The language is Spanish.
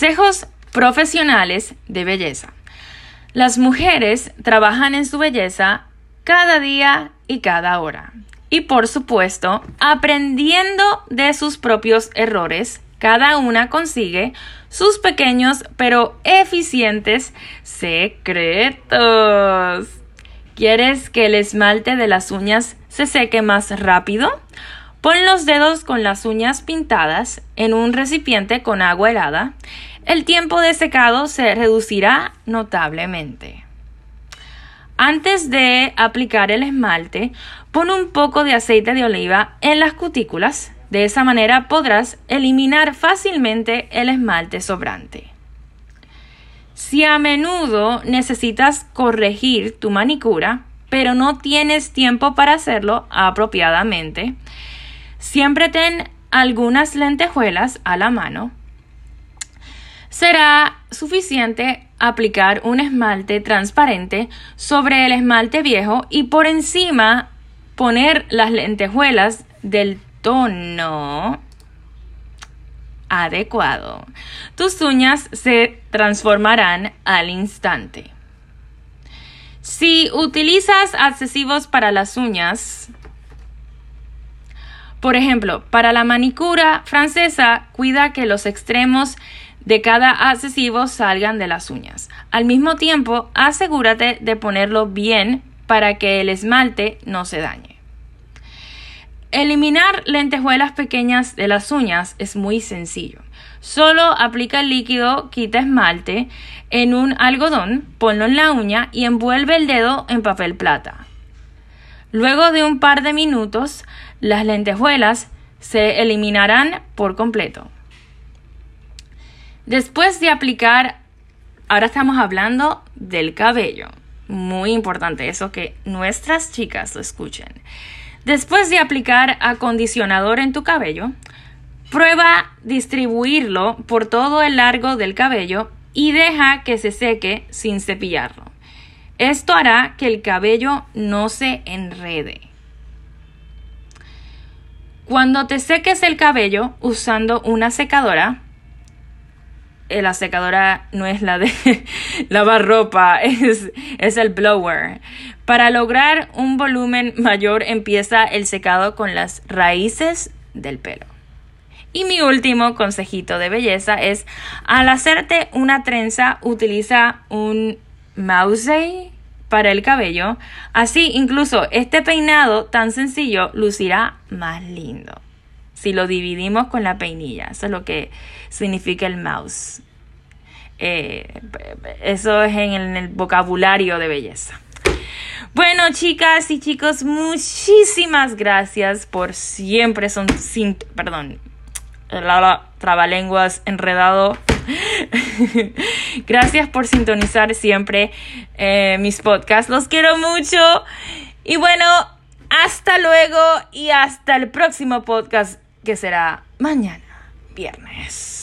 Consejos profesionales de belleza. Las mujeres trabajan en su belleza cada día y cada hora. Y por supuesto, aprendiendo de sus propios errores, cada una consigue sus pequeños pero eficientes secretos. ¿Quieres que el esmalte de las uñas se seque más rápido? Pon los dedos con las uñas pintadas en un recipiente con agua helada. El tiempo de secado se reducirá notablemente. Antes de aplicar el esmalte, pon un poco de aceite de oliva en las cutículas. De esa manera podrás eliminar fácilmente el esmalte sobrante. Si a menudo necesitas corregir tu manicura, pero no tienes tiempo para hacerlo apropiadamente, siempre ten algunas lentejuelas a la mano. Será suficiente aplicar un esmalte transparente sobre el esmalte viejo y por encima poner las lentejuelas del tono adecuado. Tus uñas se transformarán al instante. Si utilizas accesivos para las uñas, por ejemplo, para la manicura francesa, cuida que los extremos de cada accesivo salgan de las uñas. Al mismo tiempo, asegúrate de ponerlo bien para que el esmalte no se dañe. Eliminar lentejuelas pequeñas de las uñas es muy sencillo. Solo aplica el líquido quita esmalte en un algodón, ponlo en la uña y envuelve el dedo en papel plata. Luego de un par de minutos, las lentejuelas se eliminarán por completo. Después de aplicar, ahora estamos hablando del cabello. Muy importante eso que nuestras chicas lo escuchen. Después de aplicar acondicionador en tu cabello, prueba distribuirlo por todo el largo del cabello y deja que se seque sin cepillarlo. Esto hará que el cabello no se enrede. Cuando te seques el cabello usando una secadora, eh, la secadora no es la de lavar ropa, es, es el blower. Para lograr un volumen mayor empieza el secado con las raíces del pelo. Y mi último consejito de belleza es al hacerte una trenza utiliza un mouse para el cabello. Así incluso este peinado tan sencillo lucirá más lindo si lo dividimos con la peinilla. Eso es lo que significa el mouse. Eh, eso es en el, vocabulario de belleza. Bueno, chicas y chicos, muchísimas gracias por siempre son sin, perdón, la trabalenguas enredado. gracias por sintonizar siempre eh, mis podcasts. Los quiero mucho. Y bueno, hasta luego y hasta el próximo podcast que será mañana, viernes.